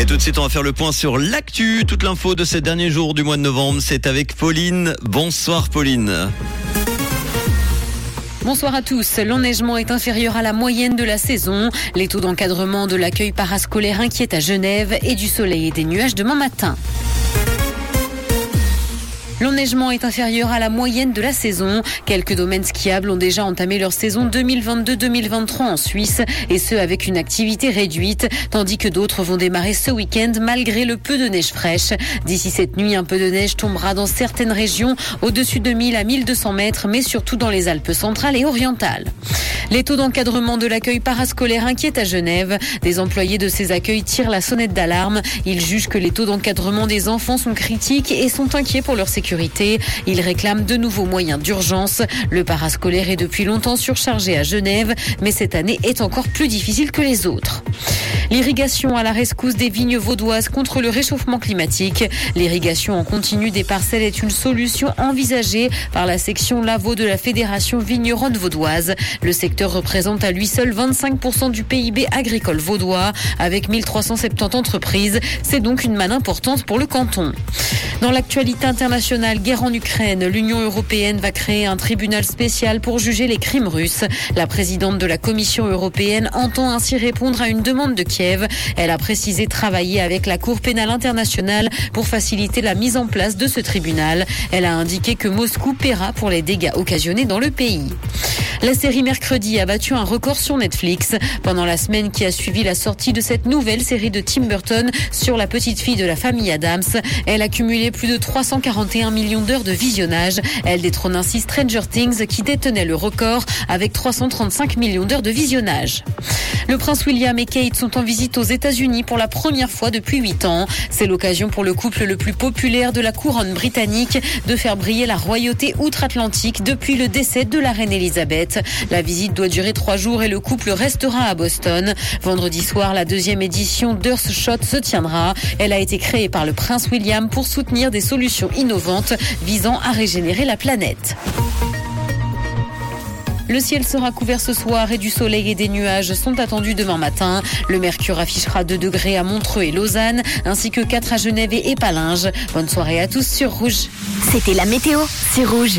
Et tout de suite, on va faire le point sur l'actu. Toute l'info de ces derniers jours du mois de novembre, c'est avec Pauline. Bonsoir Pauline. Bonsoir à tous. L'enneigement est inférieur à la moyenne de la saison. Les taux d'encadrement de l'accueil parascolaire inquiètent à Genève et du soleil et des nuages demain matin. L'enneigement est inférieur à la moyenne de la saison. Quelques domaines skiables ont déjà entamé leur saison 2022-2023 en Suisse et ce avec une activité réduite, tandis que d'autres vont démarrer ce week-end malgré le peu de neige fraîche. D'ici cette nuit, un peu de neige tombera dans certaines régions au-dessus de 1000 à 1200 mètres, mais surtout dans les Alpes centrales et orientales. Les taux d'encadrement de l'accueil parascolaire inquiètent à Genève. Des employés de ces accueils tirent la sonnette d'alarme. Ils jugent que les taux d'encadrement des enfants sont critiques et sont inquiets pour leur sécurité. Ils réclament de nouveaux moyens d'urgence. Le parascolaire est depuis longtemps surchargé à Genève, mais cette année est encore plus difficile que les autres. L'irrigation à la rescousse des vignes vaudoises contre le réchauffement climatique. L'irrigation en continu des parcelles est une solution envisagée par la section Lavaux de la Fédération vigneronne vaudoise. Le secteur représente à lui seul 25% du PIB agricole vaudois avec 1370 entreprises. C'est donc une manne importante pour le canton. Dans l'actualité internationale, guerre en Ukraine, l'Union européenne va créer un tribunal spécial pour juger les crimes russes. La présidente de la Commission européenne entend ainsi répondre à une demande de Kiev. Elle a précisé travailler avec la Cour pénale internationale pour faciliter la mise en place de ce tribunal. Elle a indiqué que Moscou paiera pour les dégâts occasionnés dans le pays. La série Mercredi a battu un record sur Netflix. Pendant la semaine qui a suivi la sortie de cette nouvelle série de Tim Burton sur la petite fille de la famille Adams, elle a cumulé plus de 341 millions d'heures de visionnage. Elle détrône ainsi Stranger Things qui détenait le record avec 335 millions d'heures de visionnage. Le prince William et Kate sont en visite aux États-Unis pour la première fois depuis 8 ans. C'est l'occasion pour le couple le plus populaire de la couronne britannique de faire briller la royauté outre-Atlantique depuis le décès de la reine Elisabeth. La visite doit durer trois jours et le couple restera à Boston. Vendredi soir, la deuxième édition d'Earthshot se tiendra. Elle a été créée par le prince William pour soutenir des solutions innovantes visant à régénérer la planète. Le ciel sera couvert ce soir et du soleil et des nuages sont attendus demain matin. Le mercure affichera 2 degrés à Montreux et Lausanne, ainsi que 4 à Genève et Épalinges. Bonne soirée à tous sur Rouge. C'était la météo, c'est Rouge.